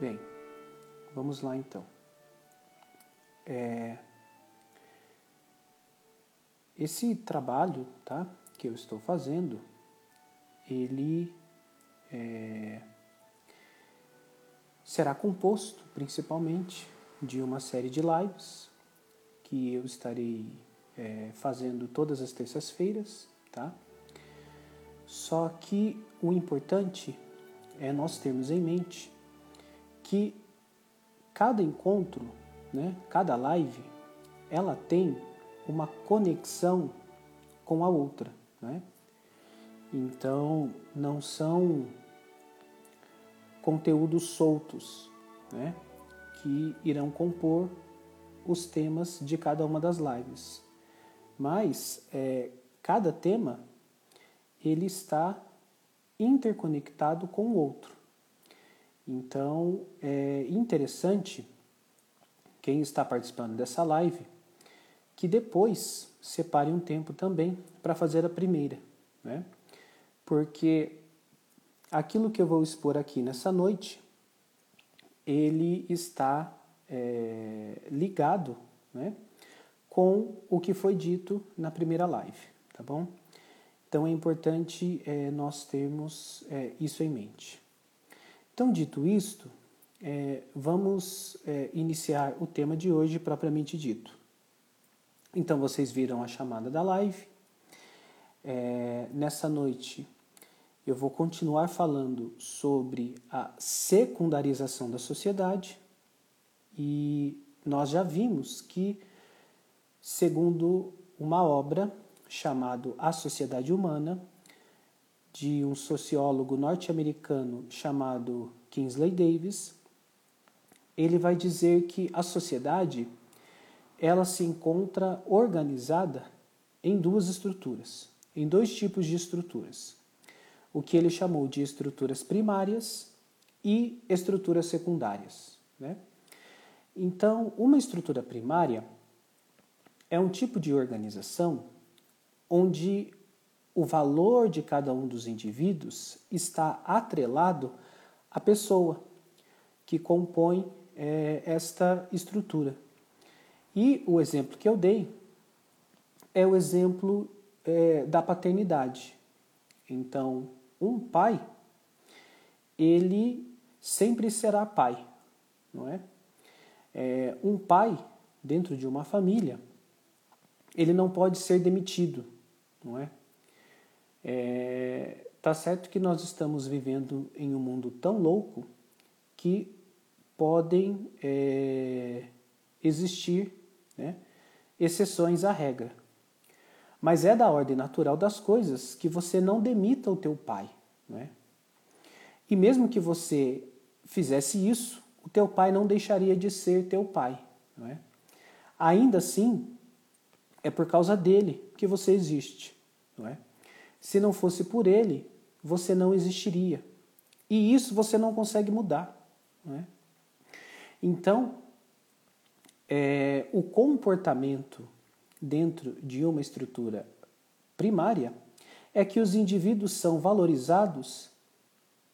Bem, vamos lá então. É, esse trabalho tá, que eu estou fazendo, ele é, será composto principalmente de uma série de lives que eu estarei é, fazendo todas as terças-feiras, tá? Só que o importante é nós termos em mente que cada encontro, né, cada live, ela tem uma conexão com a outra, né? Então não são conteúdos soltos, né, que irão compor os temas de cada uma das lives. Mas é, cada tema ele está interconectado com o outro. Então é interessante quem está participando dessa live que depois separe um tempo também para fazer a primeira, né? Porque aquilo que eu vou expor aqui nessa noite, ele está é, ligado, né? Com o que foi dito na primeira live, tá bom? Então é importante é, nós termos é, isso em mente. Então, dito isto, é, vamos é, iniciar o tema de hoje propriamente dito. Então, vocês viram a chamada da live. É, nessa noite, eu vou continuar falando sobre a secundarização da sociedade e nós já vimos que, segundo uma obra chamado A Sociedade Humana, de um sociólogo norte-americano chamado Kingsley Davis. Ele vai dizer que a sociedade ela se encontra organizada em duas estruturas, em dois tipos de estruturas. O que ele chamou de estruturas primárias e estruturas secundárias. Né? Então, uma estrutura primária é um tipo de organização onde o valor de cada um dos indivíduos está atrelado à pessoa que compõe é, esta estrutura. E o exemplo que eu dei é o exemplo é, da paternidade. Então, um pai, ele sempre será pai, não é? é um pai dentro de uma família, ele não pode ser demitido não é? É? Tá certo que nós estamos vivendo em um mundo tão louco que podem é, existir né, exceções à regra. Mas é da ordem natural das coisas que você não demita o teu pai. Né? E mesmo que você fizesse isso, o teu pai não deixaria de ser teu pai. Não é? Ainda assim, é por causa dele que você existe, não é? Se não fosse por ele, você não existiria. E isso você não consegue mudar, é? Então, é, o comportamento dentro de uma estrutura primária é que os indivíduos são valorizados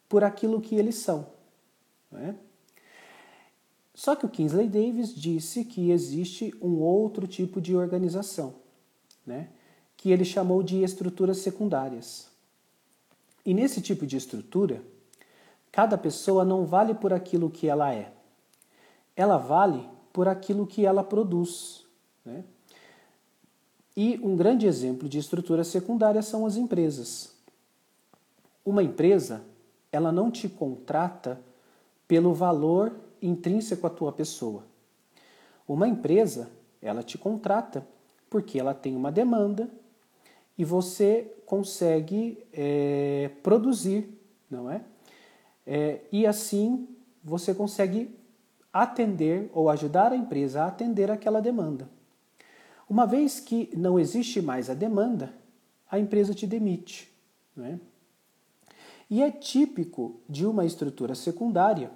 por aquilo que eles são. É? Só que o Kingsley Davis disse que existe um outro tipo de organização, né? Que ele chamou de estruturas secundárias. E nesse tipo de estrutura, cada pessoa não vale por aquilo que ela é, ela vale por aquilo que ela produz. Né? E um grande exemplo de estrutura secundária são as empresas. Uma empresa, ela não te contrata pelo valor intrínseco à tua pessoa. Uma empresa, ela te contrata porque ela tem uma demanda e você consegue é, produzir, não é? é? E assim você consegue atender ou ajudar a empresa a atender aquela demanda. Uma vez que não existe mais a demanda, a empresa te demite. Não é? E é típico de uma estrutura secundária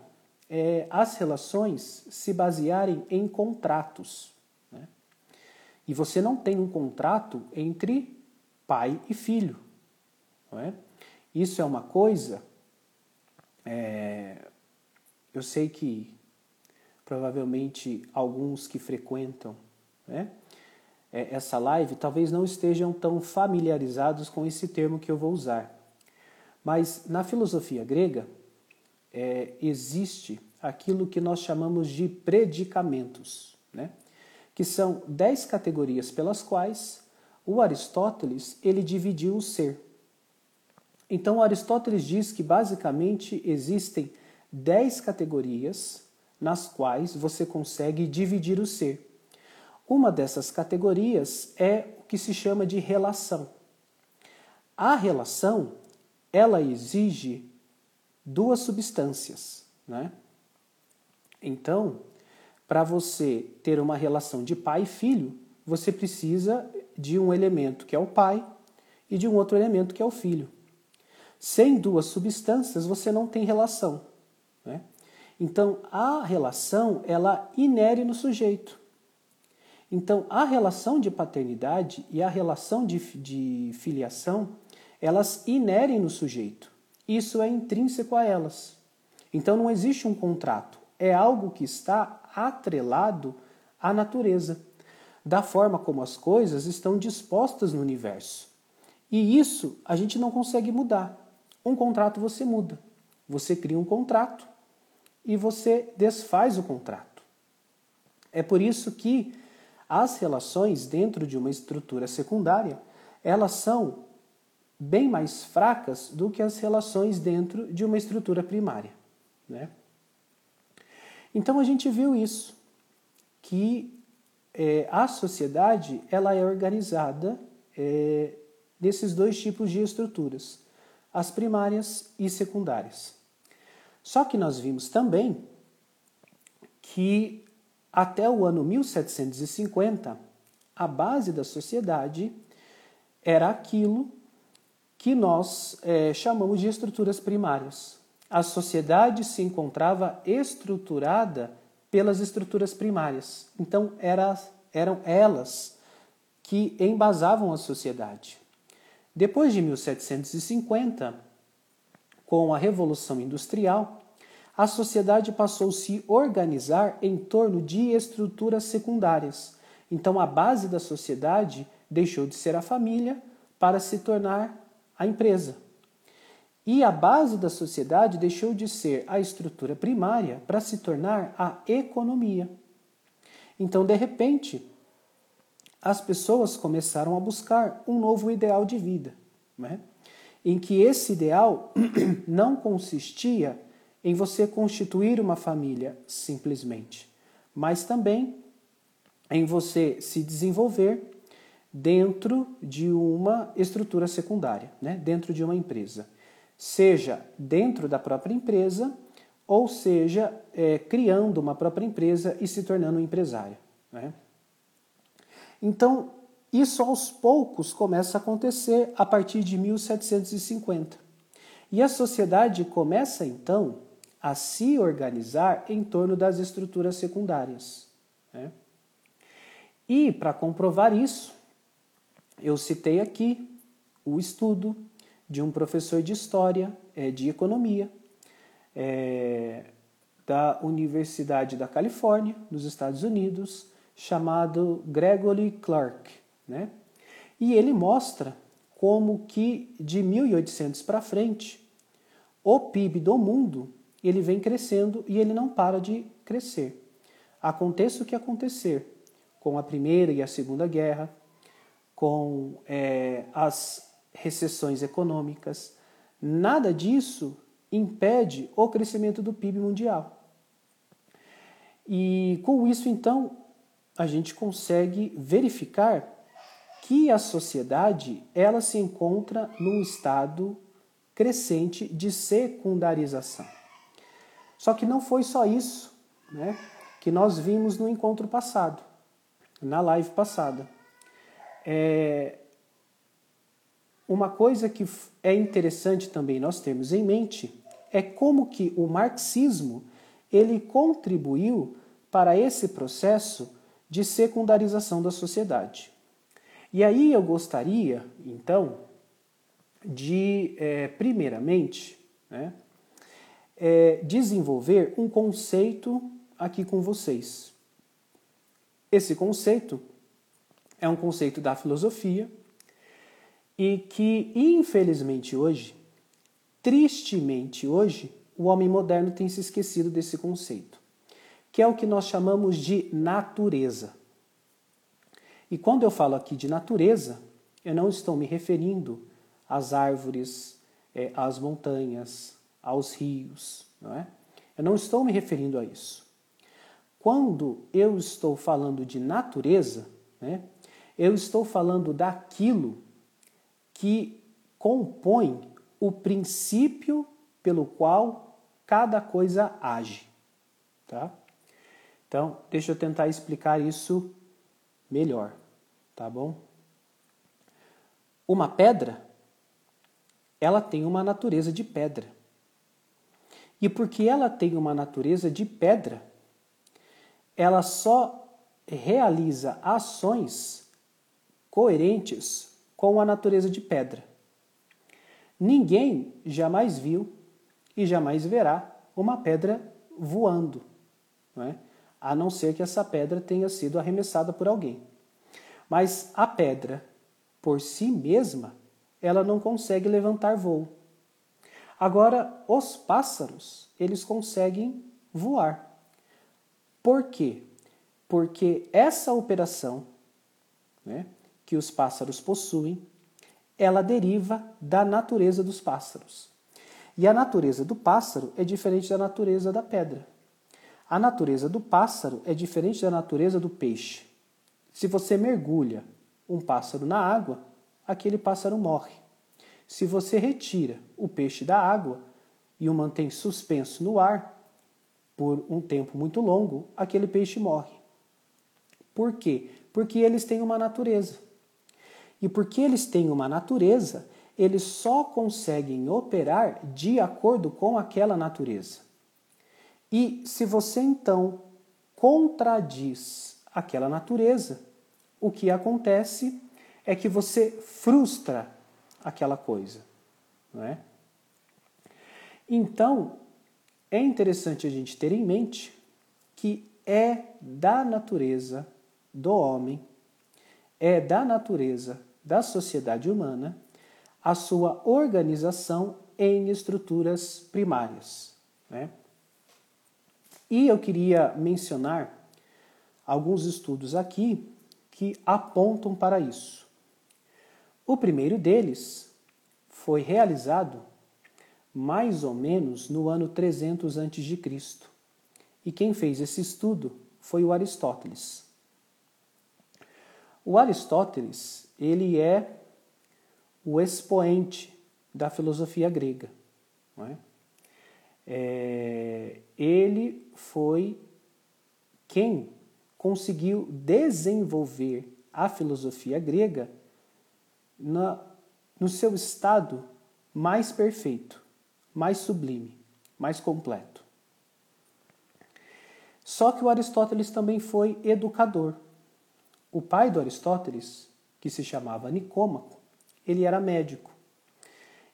é, as relações se basearem em contratos. Né? E você não tem um contrato entre pai e filho. É? Isso é uma coisa é, eu sei que provavelmente alguns que frequentam né, é, essa live talvez não estejam tão familiarizados com esse termo que eu vou usar. Mas na filosofia grega é, existe aquilo que nós chamamos de predicamentos, né? que são dez categorias pelas quais o Aristóteles ele dividiu o ser. Então Aristóteles diz que basicamente existem dez categorias nas quais você consegue dividir o ser. Uma dessas categorias é o que se chama de relação. A relação, ela exige duas substâncias, né? Então, para você ter uma relação de pai e filho, você precisa de um elemento que é o pai e de um outro elemento que é o filho. Sem duas substâncias, você não tem relação. Né? Então, a relação, ela inere no sujeito. Então, a relação de paternidade e a relação de, de filiação, elas inerem no sujeito. Isso é intrínseco a elas. Então, não existe um contrato. É algo que está atrelado à natureza, da forma como as coisas estão dispostas no universo. E isso a gente não consegue mudar. Um contrato você muda. Você cria um contrato e você desfaz o contrato. É por isso que as relações dentro de uma estrutura secundária, elas são bem mais fracas do que as relações dentro de uma estrutura primária. Né? Então a gente viu isso, que é, a sociedade ela é organizada é, nesses dois tipos de estruturas, as primárias e secundárias. Só que nós vimos também que até o ano 1750, a base da sociedade era aquilo que nós é, chamamos de estruturas primárias. A sociedade se encontrava estruturada pelas estruturas primárias. Então, era, eram elas que embasavam a sociedade. Depois de 1750, com a Revolução Industrial, a sociedade passou a se organizar em torno de estruturas secundárias. Então, a base da sociedade deixou de ser a família para se tornar a empresa. E a base da sociedade deixou de ser a estrutura primária para se tornar a economia. Então, de repente, as pessoas começaram a buscar um novo ideal de vida. Né? em que esse ideal não consistia em você constituir uma família simplesmente, mas também em você se desenvolver dentro de uma estrutura secundária, né? dentro de uma empresa. Seja dentro da própria empresa, ou seja, é, criando uma própria empresa e se tornando um empresário. Né? Então, isso aos poucos começa a acontecer a partir de 1750. E a sociedade começa então a se organizar em torno das estruturas secundárias. Né? E para comprovar isso, eu citei aqui o estudo de um professor de história, é, de economia, é, da Universidade da Califórnia, nos Estados Unidos, chamado Gregory Clark. Né? E ele mostra como que de 1800 para frente o PIB do mundo ele vem crescendo e ele não para de crescer. Aconteça o que acontecer com a primeira e a segunda guerra, com é, as recessões econômicas, nada disso impede o crescimento do PIB mundial. E com isso, então, a gente consegue verificar que a sociedade ela se encontra num estado crescente de secundarização. Só que não foi só isso né, que nós vimos no encontro passado, na live passada. É, uma coisa que é interessante também nós termos em mente é como que o marxismo ele contribuiu para esse processo de secundarização da sociedade. E aí eu gostaria, então, de, é, primeiramente, né, é, desenvolver um conceito aqui com vocês. Esse conceito é um conceito da filosofia e que, infelizmente, hoje, tristemente hoje, o homem moderno tem se esquecido desse conceito, que é o que nós chamamos de natureza. E quando eu falo aqui de natureza, eu não estou me referindo às árvores, é, às montanhas, aos rios, não é? Eu não estou me referindo a isso. Quando eu estou falando de natureza, né, eu estou falando daquilo que compõe o princípio pelo qual cada coisa age. Tá? Então, deixa eu tentar explicar isso melhor, tá bom? Uma pedra, ela tem uma natureza de pedra. E porque ela tem uma natureza de pedra, ela só realiza ações coerentes com a natureza de pedra. Ninguém jamais viu e jamais verá uma pedra voando, não é? a não ser que essa pedra tenha sido arremessada por alguém. Mas a pedra, por si mesma, ela não consegue levantar voo. Agora, os pássaros, eles conseguem voar. Por quê? Porque essa operação né, que os pássaros possuem, ela deriva da natureza dos pássaros. E a natureza do pássaro é diferente da natureza da pedra. A natureza do pássaro é diferente da natureza do peixe. Se você mergulha um pássaro na água, aquele pássaro morre. Se você retira o peixe da água e o mantém suspenso no ar por um tempo muito longo, aquele peixe morre. Por quê? Porque eles têm uma natureza. E porque eles têm uma natureza, eles só conseguem operar de acordo com aquela natureza. E se você então contradiz aquela natureza, o que acontece é que você frustra aquela coisa, não é? Então, é interessante a gente ter em mente que é da natureza do homem, é da natureza da sociedade humana a sua organização em estruturas primárias. Né? E eu queria mencionar alguns estudos aqui que apontam para isso. O primeiro deles foi realizado mais ou menos no ano 300 a.C. E quem fez esse estudo foi o Aristóteles. O Aristóteles, ele é o expoente da filosofia grega. É? É, ele foi quem conseguiu desenvolver a filosofia grega na, no seu estado mais perfeito, mais sublime, mais completo. Só que o Aristóteles também foi educador. O pai do Aristóteles, que se chamava Nicômaco, ele era médico.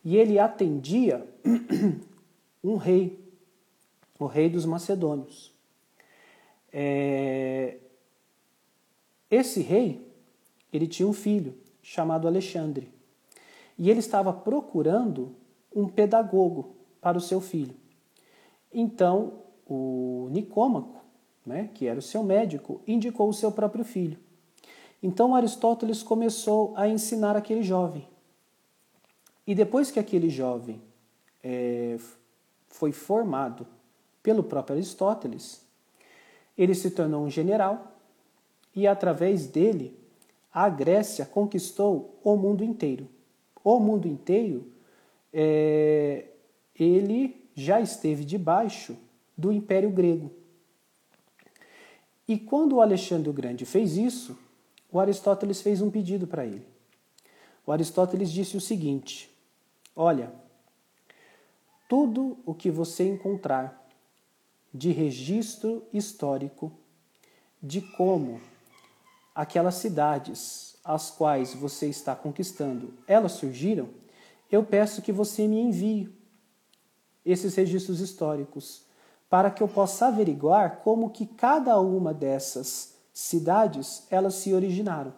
E ele atendia um rei, o rei dos Macedônios. É... Esse rei, ele tinha um filho, chamado Alexandre. E ele estava procurando um pedagogo para o seu filho. Então, o Nicômaco, né, que era o seu médico, indicou o seu próprio filho. Então, Aristóteles começou a ensinar aquele jovem. E depois que aquele jovem é, foi formado pelo próprio Aristóteles, ele se tornou um general e, através dele, a Grécia conquistou o mundo inteiro. O mundo inteiro, é, ele já esteve debaixo do Império Grego. E quando Alexandre o Grande fez isso, o Aristóteles fez um pedido para ele. O Aristóteles disse o seguinte: Olha, tudo o que você encontrar de registro histórico de como aquelas cidades as quais você está conquistando, elas surgiram, eu peço que você me envie. esses registros históricos, para que eu possa averiguar como que cada uma dessas cidades elas se originaram.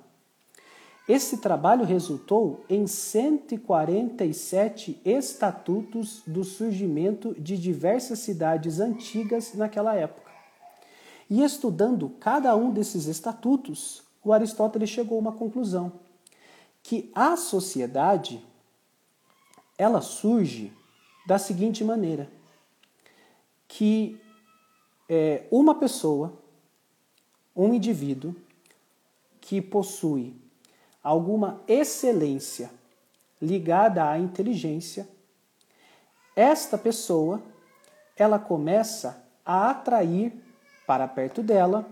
Esse trabalho resultou em 147 estatutos do surgimento de diversas cidades antigas naquela época. E estudando cada um desses estatutos, o Aristóteles chegou a uma conclusão, que a sociedade ela surge da seguinte maneira, que é, uma pessoa, um indivíduo que possui alguma excelência ligada à inteligência, esta pessoa ela começa a atrair para perto dela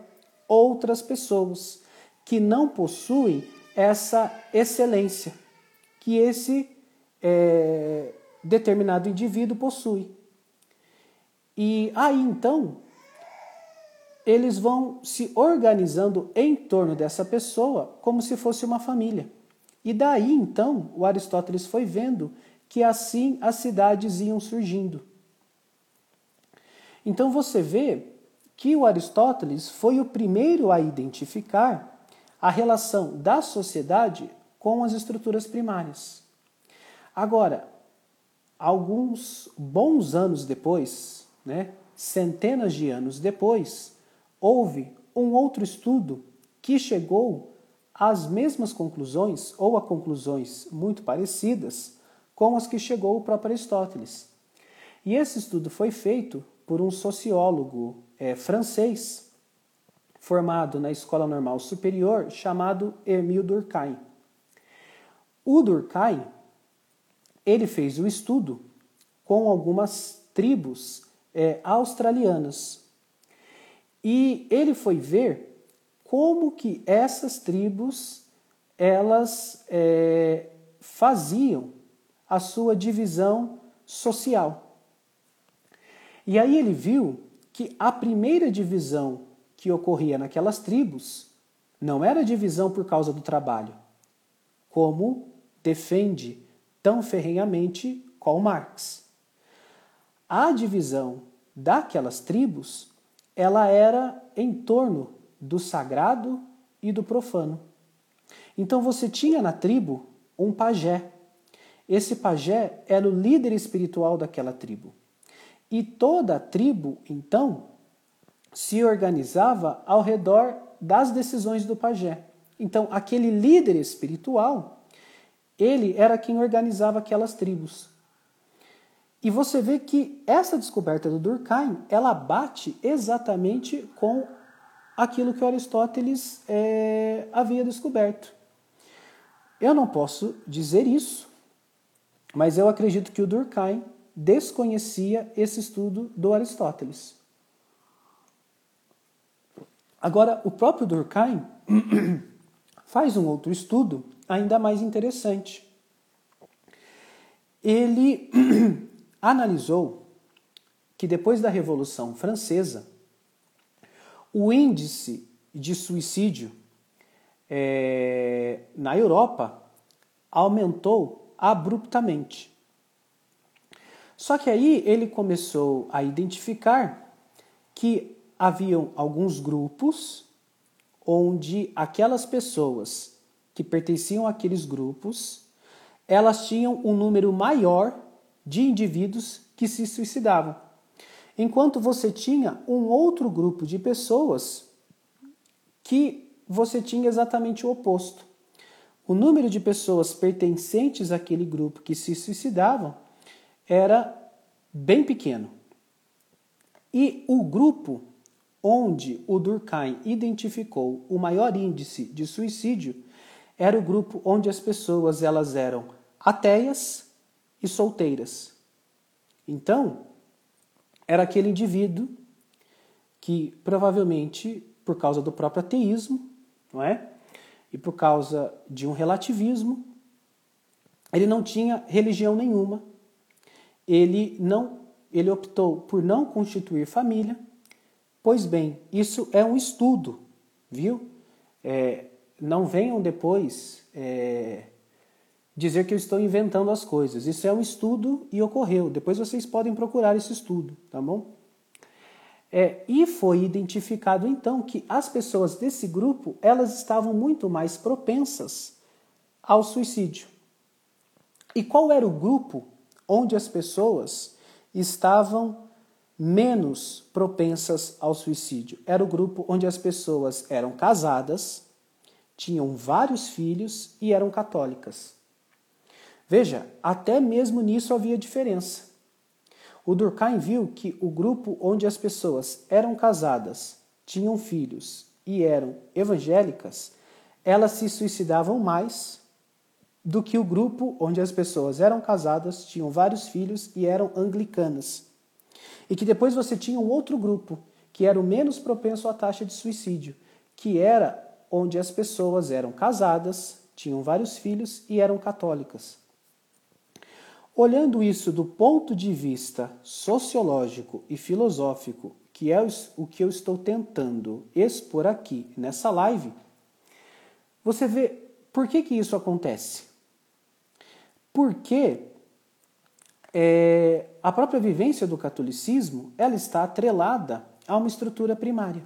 outras pessoas que não possuem essa excelência que esse é, determinado indivíduo possui. E aí então eles vão se organizando em torno dessa pessoa como se fosse uma família. E daí então o Aristóteles foi vendo que assim as cidades iam surgindo. Então você vê que o Aristóteles foi o primeiro a identificar a relação da sociedade com as estruturas primárias. Agora, alguns bons anos depois, né, centenas de anos depois, houve um outro estudo que chegou às mesmas conclusões ou a conclusões muito parecidas com as que chegou o próprio Aristóteles. E esse estudo foi feito por um sociólogo é, francês formado na Escola Normal Superior chamado Emile Durkheim. O Durkheim ele fez o estudo com algumas tribos é, australianas e ele foi ver como que essas tribos elas é, faziam a sua divisão social. E aí ele viu que a primeira divisão que ocorria naquelas tribos não era divisão por causa do trabalho, como defende tão ferrenhamente Karl Marx. A divisão daquelas tribos ela era em torno do sagrado e do profano. Então você tinha na tribo um pajé. Esse pajé era o líder espiritual daquela tribo. E toda a tribo, então, se organizava ao redor das decisões do pajé. Então, aquele líder espiritual, ele era quem organizava aquelas tribos. E você vê que essa descoberta do Durkheim, ela bate exatamente com aquilo que Aristóteles é, havia descoberto. Eu não posso dizer isso, mas eu acredito que o Durkheim desconhecia esse estudo do Aristóteles. Agora, o próprio Durkheim faz um outro estudo ainda mais interessante. Ele analisou que depois da Revolução Francesa, o índice de suicídio é, na Europa aumentou abruptamente. Só que aí ele começou a identificar que haviam alguns grupos onde aquelas pessoas que pertenciam àqueles grupos, elas tinham um número maior de indivíduos que se suicidavam. Enquanto você tinha um outro grupo de pessoas que você tinha exatamente o oposto. O número de pessoas pertencentes àquele grupo que se suicidavam era bem pequeno. E o grupo onde o Durkheim identificou o maior índice de suicídio era o grupo onde as pessoas elas eram ateias e solteiras. Então, era aquele indivíduo que provavelmente, por causa do próprio ateísmo, não é? E por causa de um relativismo, ele não tinha religião nenhuma. Ele não, ele optou por não constituir família. Pois bem, isso é um estudo, viu? É, não venham depois é, dizer que eu estou inventando as coisas. Isso é um estudo e ocorreu. Depois vocês podem procurar esse estudo, tá bom? É, e foi identificado então que as pessoas desse grupo elas estavam muito mais propensas ao suicídio. E qual era o grupo onde as pessoas estavam menos propensas ao suicídio? Era o grupo onde as pessoas eram casadas, tinham vários filhos e eram católicas. Veja, até mesmo nisso havia diferença. O Durkheim viu que o grupo onde as pessoas eram casadas, tinham filhos e eram evangélicas, elas se suicidavam mais do que o grupo onde as pessoas eram casadas, tinham vários filhos e eram anglicanas. E que depois você tinha um outro grupo, que era o menos propenso à taxa de suicídio, que era onde as pessoas eram casadas, tinham vários filhos e eram católicas. Olhando isso do ponto de vista sociológico e filosófico, que é o que eu estou tentando expor aqui nessa live, você vê por que, que isso acontece. Porque é, a própria vivência do catolicismo ela está atrelada a uma estrutura primária.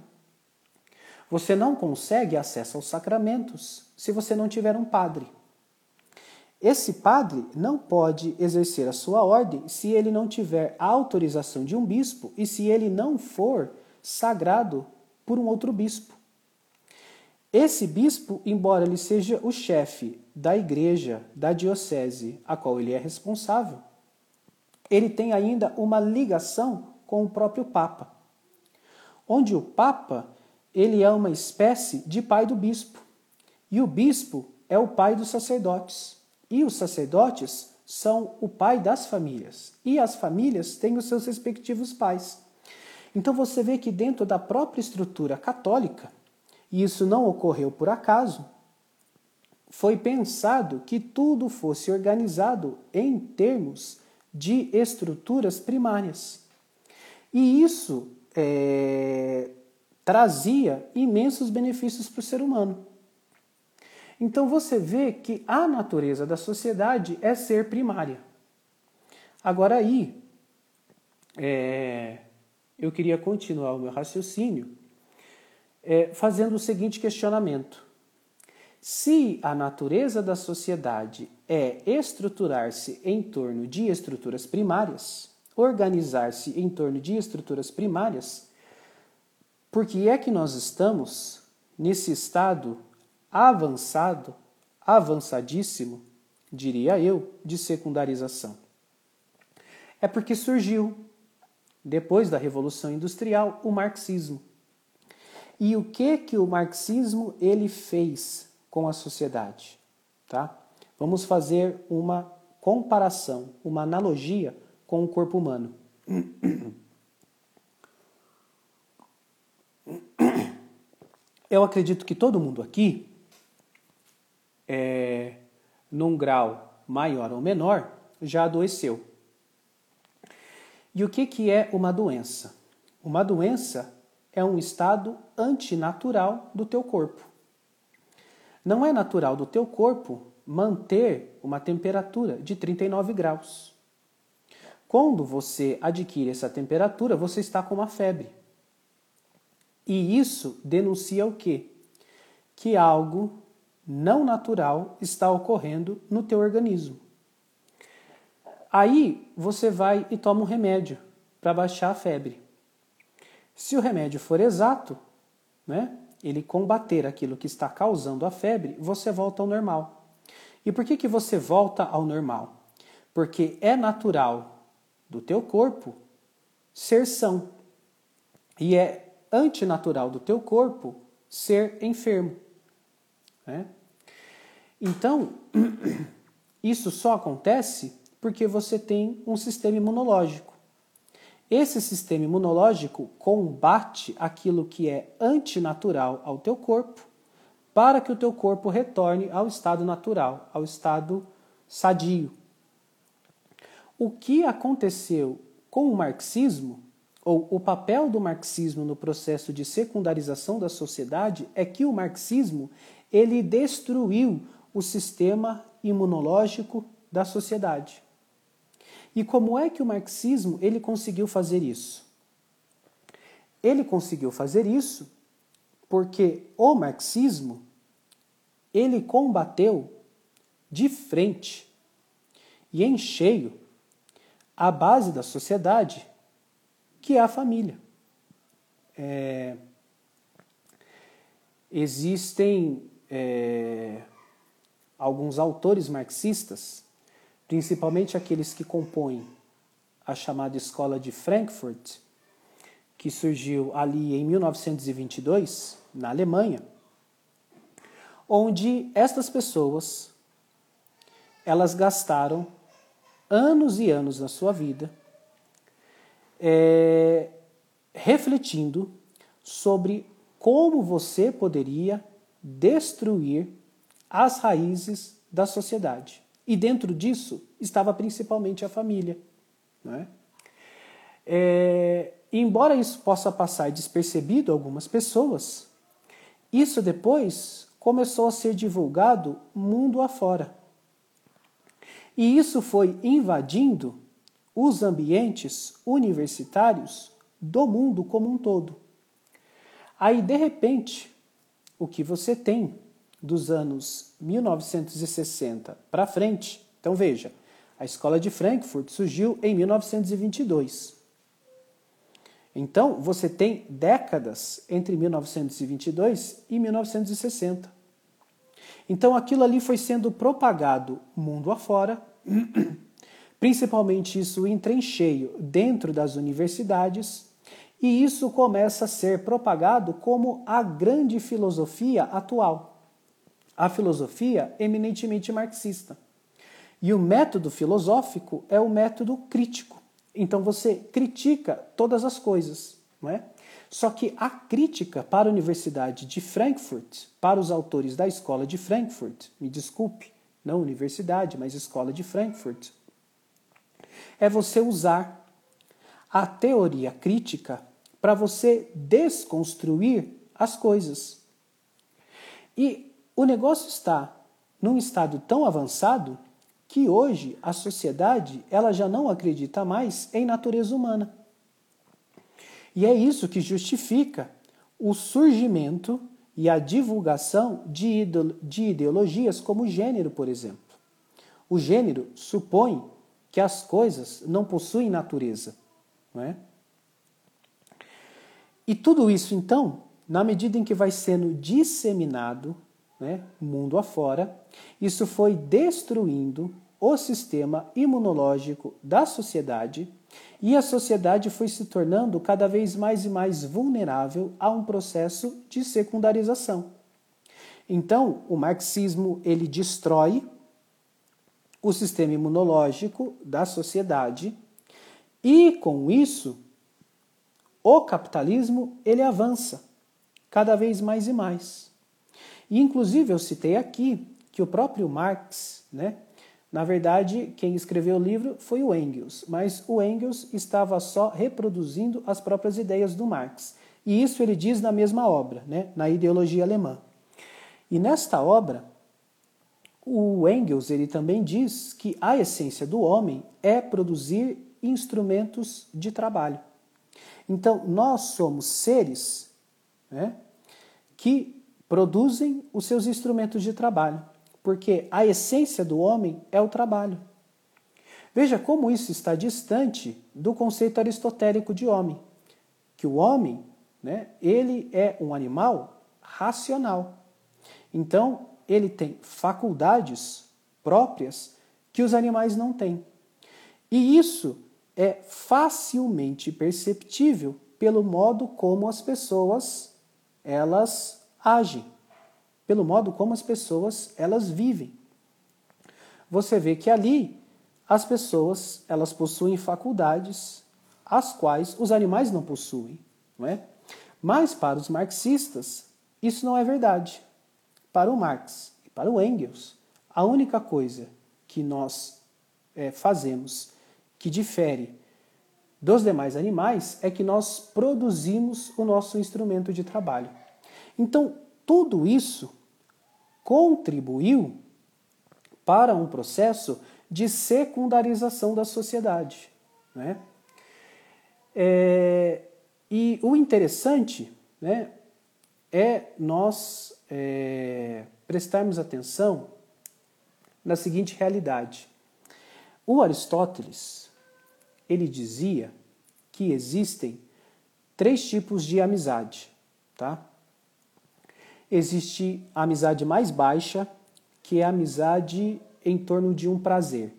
Você não consegue acesso aos sacramentos se você não tiver um padre. Esse padre não pode exercer a sua ordem se ele não tiver a autorização de um bispo e se ele não for sagrado por um outro bispo. Esse bispo, embora ele seja o chefe da igreja, da diocese a qual ele é responsável, ele tem ainda uma ligação com o próprio Papa, onde o Papa ele é uma espécie de pai do bispo e o bispo é o pai dos sacerdotes. E os sacerdotes são o pai das famílias. E as famílias têm os seus respectivos pais. Então você vê que dentro da própria estrutura católica, e isso não ocorreu por acaso, foi pensado que tudo fosse organizado em termos de estruturas primárias. E isso é, trazia imensos benefícios para o ser humano. Então você vê que a natureza da sociedade é ser primária. Agora aí, é, eu queria continuar o meu raciocínio é, fazendo o seguinte questionamento. Se a natureza da sociedade é estruturar-se em torno de estruturas primárias, organizar-se em torno de estruturas primárias, por que é que nós estamos nesse estado avançado, avançadíssimo, diria eu, de secundarização. É porque surgiu, depois da Revolução Industrial, o marxismo. E o que que o marxismo ele fez com a sociedade, tá? Vamos fazer uma comparação, uma analogia com o corpo humano. Eu acredito que todo mundo aqui é, num grau maior ou menor, já adoeceu. E o que, que é uma doença? Uma doença é um estado antinatural do teu corpo. Não é natural do teu corpo manter uma temperatura de 39 graus. Quando você adquire essa temperatura, você está com uma febre. E isso denuncia o quê? Que algo não natural está ocorrendo no teu organismo. Aí você vai e toma um remédio para baixar a febre. Se o remédio for exato, né, ele combater aquilo que está causando a febre, você volta ao normal. E por que, que você volta ao normal? Porque é natural do teu corpo ser são. E é antinatural do teu corpo ser enfermo. Né? Então, isso só acontece porque você tem um sistema imunológico. Esse sistema imunológico combate aquilo que é antinatural ao teu corpo, para que o teu corpo retorne ao estado natural, ao estado sadio. O que aconteceu com o marxismo, ou o papel do marxismo no processo de secundarização da sociedade, é que o marxismo ele destruiu o sistema imunológico da sociedade. E como é que o marxismo ele conseguiu fazer isso? Ele conseguiu fazer isso porque o marxismo ele combateu de frente e em cheio a base da sociedade, que é a família. É, existem é, alguns autores marxistas, principalmente aqueles que compõem a chamada Escola de Frankfurt, que surgiu ali em 1922, na Alemanha, onde estas pessoas elas gastaram anos e anos da sua vida é, refletindo sobre como você poderia destruir as raízes da sociedade. E dentro disso estava principalmente a família. Né? É, embora isso possa passar despercebido a algumas pessoas, isso depois começou a ser divulgado mundo afora. E isso foi invadindo os ambientes universitários do mundo como um todo. Aí, de repente, o que você tem dos anos 1960 para frente, então veja, a escola de Frankfurt surgiu em 1922. Então, você tem décadas entre 1922 e 1960. Então, aquilo ali foi sendo propagado mundo afora, principalmente isso em cheio dentro das universidades e isso começa a ser propagado como a grande filosofia atual, a filosofia eminentemente marxista. E o método filosófico é o método crítico. Então você critica todas as coisas, não é? Só que a crítica para a Universidade de Frankfurt, para os autores da Escola de Frankfurt, me desculpe, não universidade, mas Escola de Frankfurt, é você usar a teoria crítica para você desconstruir as coisas. E o negócio está num estado tão avançado que hoje a sociedade ela já não acredita mais em natureza humana. E é isso que justifica o surgimento e a divulgação de, ideologias como gênero, por exemplo. O gênero supõe que as coisas não possuem natureza, não é? E tudo isso, então, na medida em que vai sendo disseminado, né, mundo afora, isso foi destruindo o sistema imunológico da sociedade e a sociedade foi se tornando cada vez mais e mais vulnerável a um processo de secundarização. Então, o marxismo ele destrói o sistema imunológico da sociedade e com isso o capitalismo ele avança cada vez mais e mais. E inclusive eu citei aqui que o próprio Marx, né, na verdade, quem escreveu o livro foi o Engels, mas o Engels estava só reproduzindo as próprias ideias do Marx. E isso ele diz na mesma obra, né, na Ideologia Alemã. E nesta obra, o Engels ele também diz que a essência do homem é produzir instrumentos de trabalho. Então, nós somos seres né, que produzem os seus instrumentos de trabalho, porque a essência do homem é o trabalho. Veja como isso está distante do conceito aristotélico de homem, que o homem, né, ele é um animal racional. Então, ele tem faculdades próprias que os animais não têm. E isso é facilmente perceptível pelo modo como as pessoas elas agem, pelo modo como as pessoas elas vivem. Você vê que ali as pessoas elas possuem faculdades as quais os animais não possuem, não é? Mas para os marxistas isso não é verdade. Para o Marx e para o Engels, a única coisa que nós é, fazemos que difere dos demais animais é que nós produzimos o nosso instrumento de trabalho. Então, tudo isso contribuiu para um processo de secundarização da sociedade. Né? É, e o interessante né, é nós é, prestarmos atenção na seguinte realidade. O Aristóteles, ele dizia que existem três tipos de amizade, tá? Existe a amizade mais baixa, que é a amizade em torno de um prazer.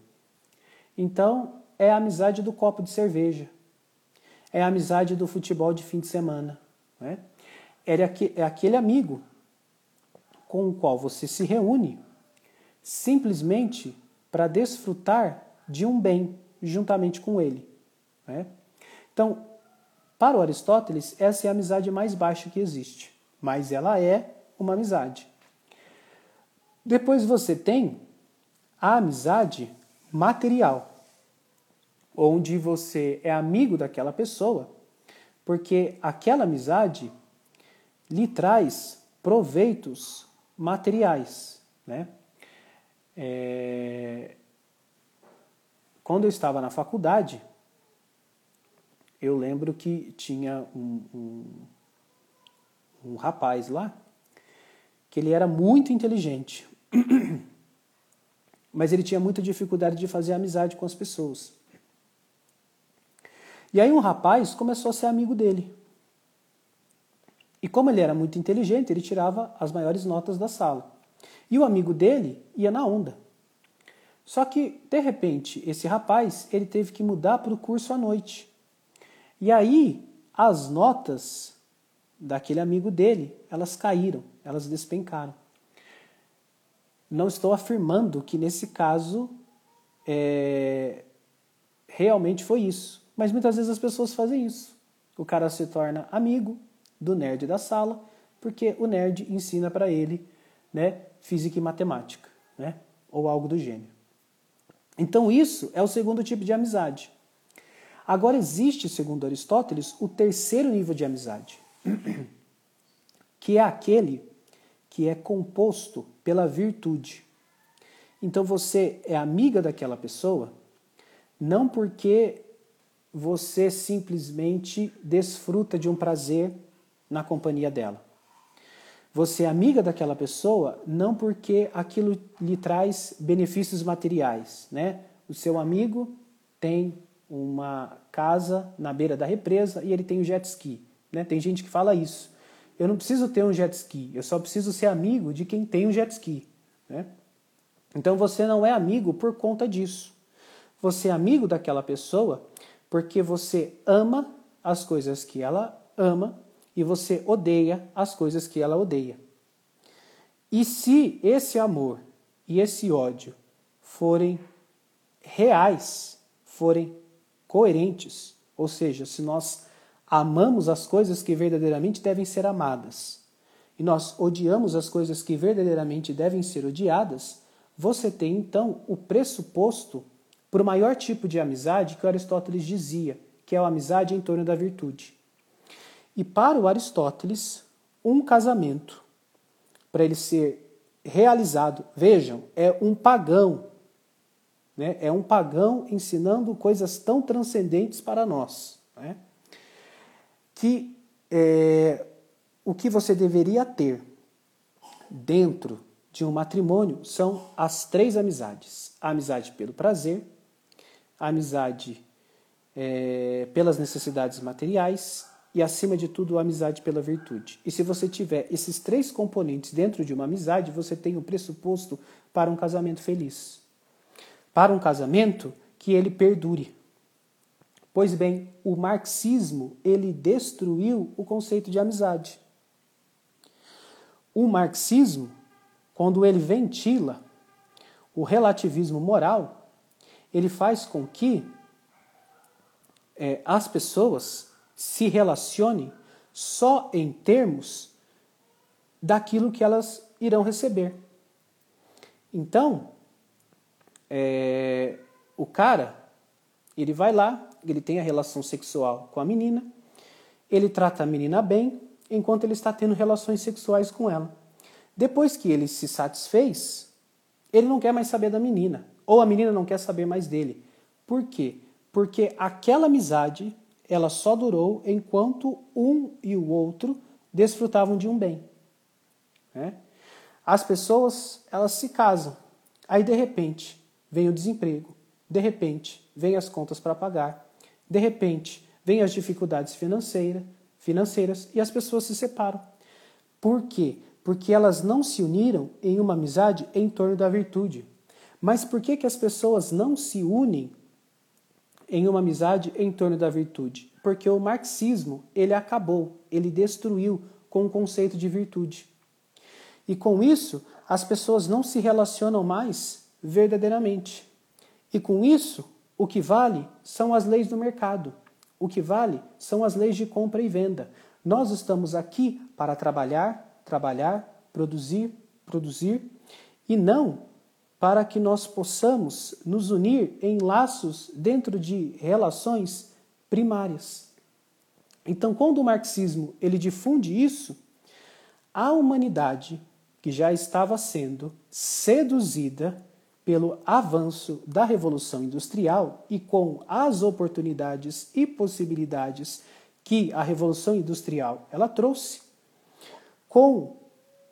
Então, é a amizade do copo de cerveja, é a amizade do futebol de fim de semana. Né? É aquele amigo com o qual você se reúne simplesmente para desfrutar de um bem juntamente com ele. Né? Então, para o Aristóteles, essa é a amizade mais baixa que existe, mas ela é uma amizade. Depois você tem a amizade material, onde você é amigo daquela pessoa, porque aquela amizade lhe traz proveitos materiais. Né? É... Quando eu estava na faculdade, eu lembro que tinha um, um, um rapaz lá que ele era muito inteligente. Mas ele tinha muita dificuldade de fazer amizade com as pessoas. E aí um rapaz começou a ser amigo dele. E como ele era muito inteligente, ele tirava as maiores notas da sala. E o amigo dele ia na onda. Só que, de repente, esse rapaz ele teve que mudar para o curso à noite. E aí as notas daquele amigo dele, elas caíram, elas despencaram. Não estou afirmando que nesse caso é, realmente foi isso. Mas muitas vezes as pessoas fazem isso. O cara se torna amigo do nerd da sala, porque o nerd ensina para ele né, física e matemática, né, ou algo do gênero. Então, isso é o segundo tipo de amizade. Agora, existe, segundo Aristóteles, o terceiro nível de amizade, que é aquele que é composto pela virtude. Então você é amiga daquela pessoa não porque você simplesmente desfruta de um prazer na companhia dela. Você é amiga daquela pessoa não porque aquilo lhe traz benefícios materiais, né? O seu amigo tem uma casa na beira da represa e ele tem o jet ski, né? Tem gente que fala isso. Eu não preciso ter um jet ski, eu só preciso ser amigo de quem tem um jet ski. Né? Então você não é amigo por conta disso. Você é amigo daquela pessoa porque você ama as coisas que ela ama e você odeia as coisas que ela odeia. E se esse amor e esse ódio forem reais, forem coerentes, ou seja, se nós amamos as coisas que verdadeiramente devem ser amadas e nós odiamos as coisas que verdadeiramente devem ser odiadas, você tem então o pressuposto para o maior tipo de amizade que Aristóteles dizia, que é a amizade em torno da virtude. E para o Aristóteles, um casamento, para ele ser realizado, vejam, é um pagão, né? é um pagão ensinando coisas tão transcendentes para nós. Né? que é, o que você deveria ter dentro de um matrimônio são as três amizades: a amizade pelo prazer, a amizade é, pelas necessidades materiais e, acima de tudo, a amizade pela virtude. E se você tiver esses três componentes dentro de uma amizade, você tem o pressuposto para um casamento feliz. Para um casamento que ele perdure. Pois bem, o marxismo, ele destruiu o conceito de amizade. O marxismo, quando ele ventila o relativismo moral, ele faz com que é, as pessoas se relacionem só em termos daquilo que elas irão receber. Então, é, o cara, ele vai lá, ele tem a relação sexual com a menina, ele trata a menina bem, enquanto ele está tendo relações sexuais com ela. Depois que ele se satisfez, ele não quer mais saber da menina, ou a menina não quer saber mais dele. Por quê? Porque aquela amizade, ela só durou enquanto um e o outro desfrutavam de um bem. Né? As pessoas, elas se casam. Aí, de repente, vem o desemprego. De repente, vem as contas para pagar. De repente, vem as dificuldades financeiras, financeiras e as pessoas se separam. Por quê? Porque elas não se uniram em uma amizade em torno da virtude. Mas por que, que as pessoas não se unem em uma amizade em torno da virtude? Porque o marxismo, ele acabou, ele destruiu com o conceito de virtude. E com isso, as pessoas não se relacionam mais verdadeiramente. E com isso, o que vale são as leis do mercado. O que vale são as leis de compra e venda. Nós estamos aqui para trabalhar, trabalhar, produzir, produzir e não para que nós possamos nos unir em laços dentro de relações primárias. Então, quando o marxismo ele difunde isso, a humanidade que já estava sendo seduzida pelo avanço da revolução industrial e com as oportunidades e possibilidades que a revolução industrial ela trouxe, com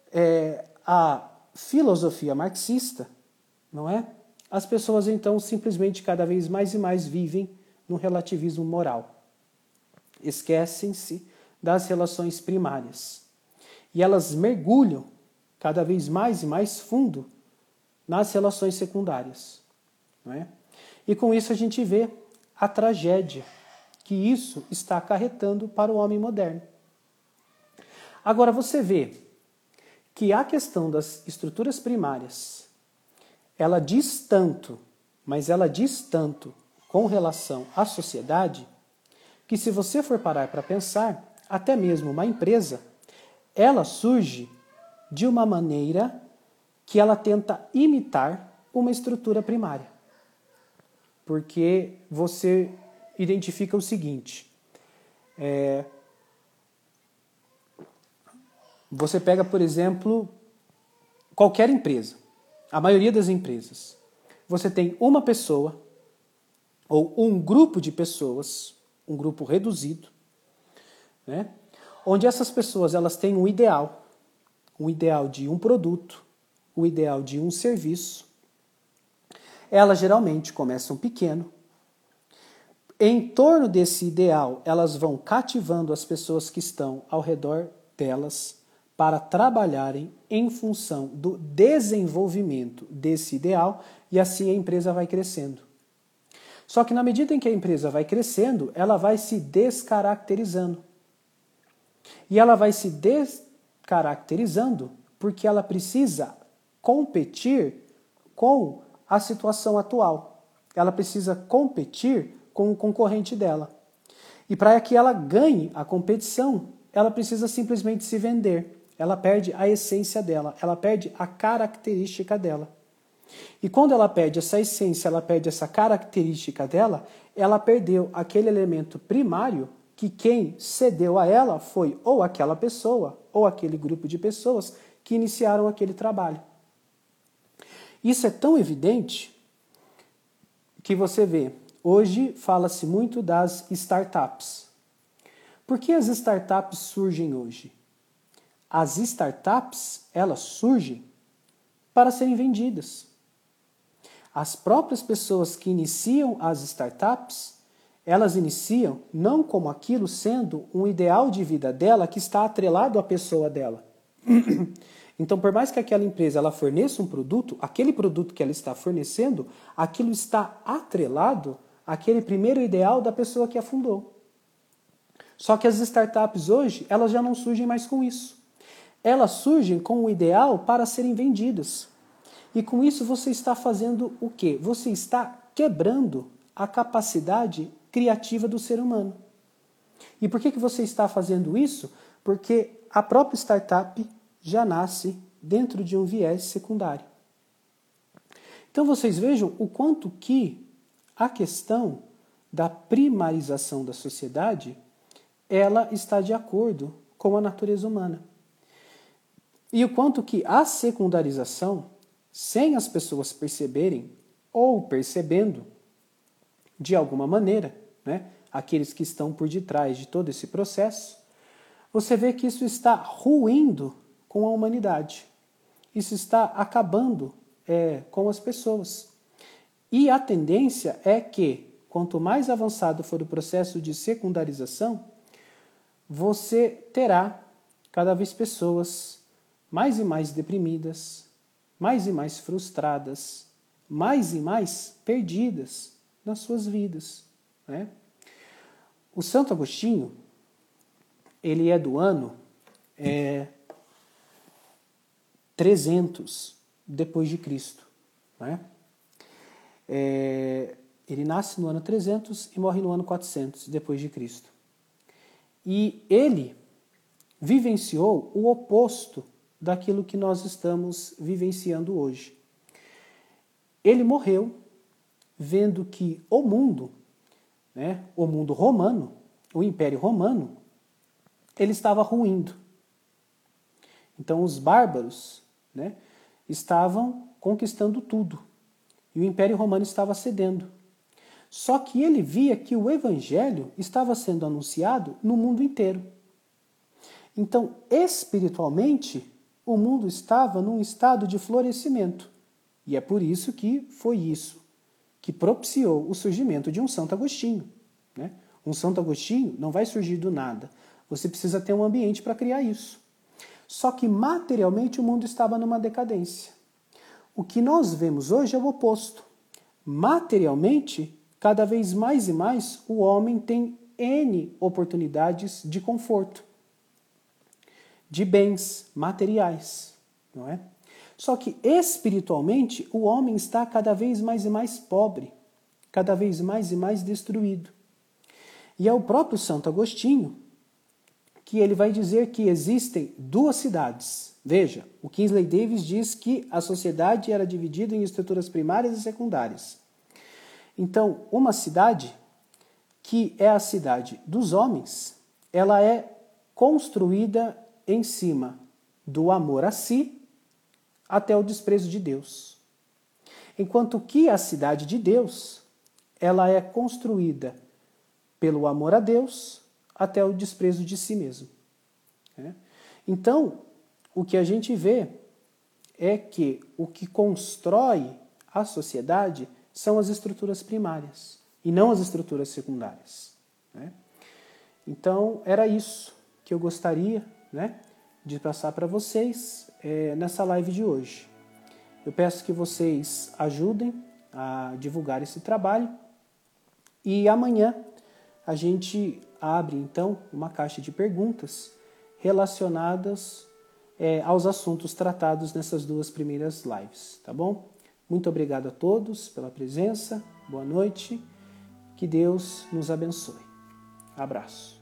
é, a filosofia marxista, não é? As pessoas então simplesmente cada vez mais e mais vivem no relativismo moral. Esquecem-se das relações primárias. E elas mergulham cada vez mais e mais fundo nas relações secundárias. Não é? E com isso a gente vê a tragédia que isso está acarretando para o homem moderno. Agora você vê que a questão das estruturas primárias ela diz tanto, mas ela diz tanto com relação à sociedade, que se você for parar para pensar, até mesmo uma empresa, ela surge de uma maneira que ela tenta imitar uma estrutura primária. Porque você identifica o seguinte: é, você pega, por exemplo, qualquer empresa a maioria das empresas, você tem uma pessoa ou um grupo de pessoas, um grupo reduzido, né? onde essas pessoas elas têm um ideal, um ideal de um produto, o um ideal de um serviço. Elas geralmente começam pequeno. Em torno desse ideal, elas vão cativando as pessoas que estão ao redor delas para trabalharem em função do desenvolvimento desse ideal e assim a empresa vai crescendo. Só que na medida em que a empresa vai crescendo, ela vai se descaracterizando. E ela vai se descaracterizando porque ela precisa competir com a situação atual. Ela precisa competir com o concorrente dela. E para que ela ganhe a competição, ela precisa simplesmente se vender ela perde a essência dela, ela perde a característica dela. E quando ela perde essa essência, ela perde essa característica dela, ela perdeu aquele elemento primário que quem cedeu a ela foi ou aquela pessoa ou aquele grupo de pessoas que iniciaram aquele trabalho. Isso é tão evidente que você vê, hoje fala-se muito das startups. Por que as startups surgem hoje? As startups, elas surgem para serem vendidas. As próprias pessoas que iniciam as startups, elas iniciam não como aquilo sendo um ideal de vida dela que está atrelado à pessoa dela. Então, por mais que aquela empresa ela forneça um produto, aquele produto que ela está fornecendo, aquilo está atrelado àquele primeiro ideal da pessoa que a fundou. Só que as startups hoje, elas já não surgem mais com isso elas surgem com o ideal para serem vendidas. E com isso você está fazendo o quê? Você está quebrando a capacidade criativa do ser humano. E por que, que você está fazendo isso? Porque a própria startup já nasce dentro de um viés secundário. Então vocês vejam o quanto que a questão da primarização da sociedade ela está de acordo com a natureza humana. E o quanto que a secundarização sem as pessoas perceberem ou percebendo de alguma maneira, né, aqueles que estão por detrás de todo esse processo, você vê que isso está ruindo com a humanidade. Isso está acabando é, com as pessoas. E a tendência é que, quanto mais avançado for o processo de secundarização, você terá cada vez pessoas mais e mais deprimidas, mais e mais frustradas, mais e mais perdidas nas suas vidas. Né? O Santo Agostinho, ele é do ano é, 300 depois de Cristo. Né? É, ele nasce no ano 300 e morre no ano 400 depois de Cristo. E ele vivenciou o oposto daquilo que nós estamos vivenciando hoje. Ele morreu vendo que o mundo, né, o mundo romano, o Império Romano, ele estava ruindo. Então os bárbaros né, estavam conquistando tudo e o Império Romano estava cedendo. Só que ele via que o Evangelho estava sendo anunciado no mundo inteiro. Então, espiritualmente, o mundo estava num estado de florescimento. E é por isso que foi isso que propiciou o surgimento de um Santo Agostinho. Né? Um Santo Agostinho não vai surgir do nada. Você precisa ter um ambiente para criar isso. Só que materialmente o mundo estava numa decadência. O que nós vemos hoje é o oposto. Materialmente, cada vez mais e mais, o homem tem N oportunidades de conforto de bens materiais, não é? Só que espiritualmente o homem está cada vez mais e mais pobre, cada vez mais e mais destruído. E é o próprio Santo Agostinho que ele vai dizer que existem duas cidades. Veja, o Kingsley Davis diz que a sociedade era dividida em estruturas primárias e secundárias. Então, uma cidade que é a cidade dos homens, ela é construída em cima do amor a si até o desprezo de Deus. Enquanto que a cidade de Deus, ela é construída pelo amor a Deus até o desprezo de si mesmo. Né? Então, o que a gente vê é que o que constrói a sociedade são as estruturas primárias e não as estruturas secundárias. Né? Então, era isso que eu gostaria né, de passar para vocês é, nessa live de hoje. Eu peço que vocês ajudem a divulgar esse trabalho e amanhã a gente abre então uma caixa de perguntas relacionadas é, aos assuntos tratados nessas duas primeiras lives, tá bom? Muito obrigado a todos pela presença, boa noite, que Deus nos abençoe. Abraço.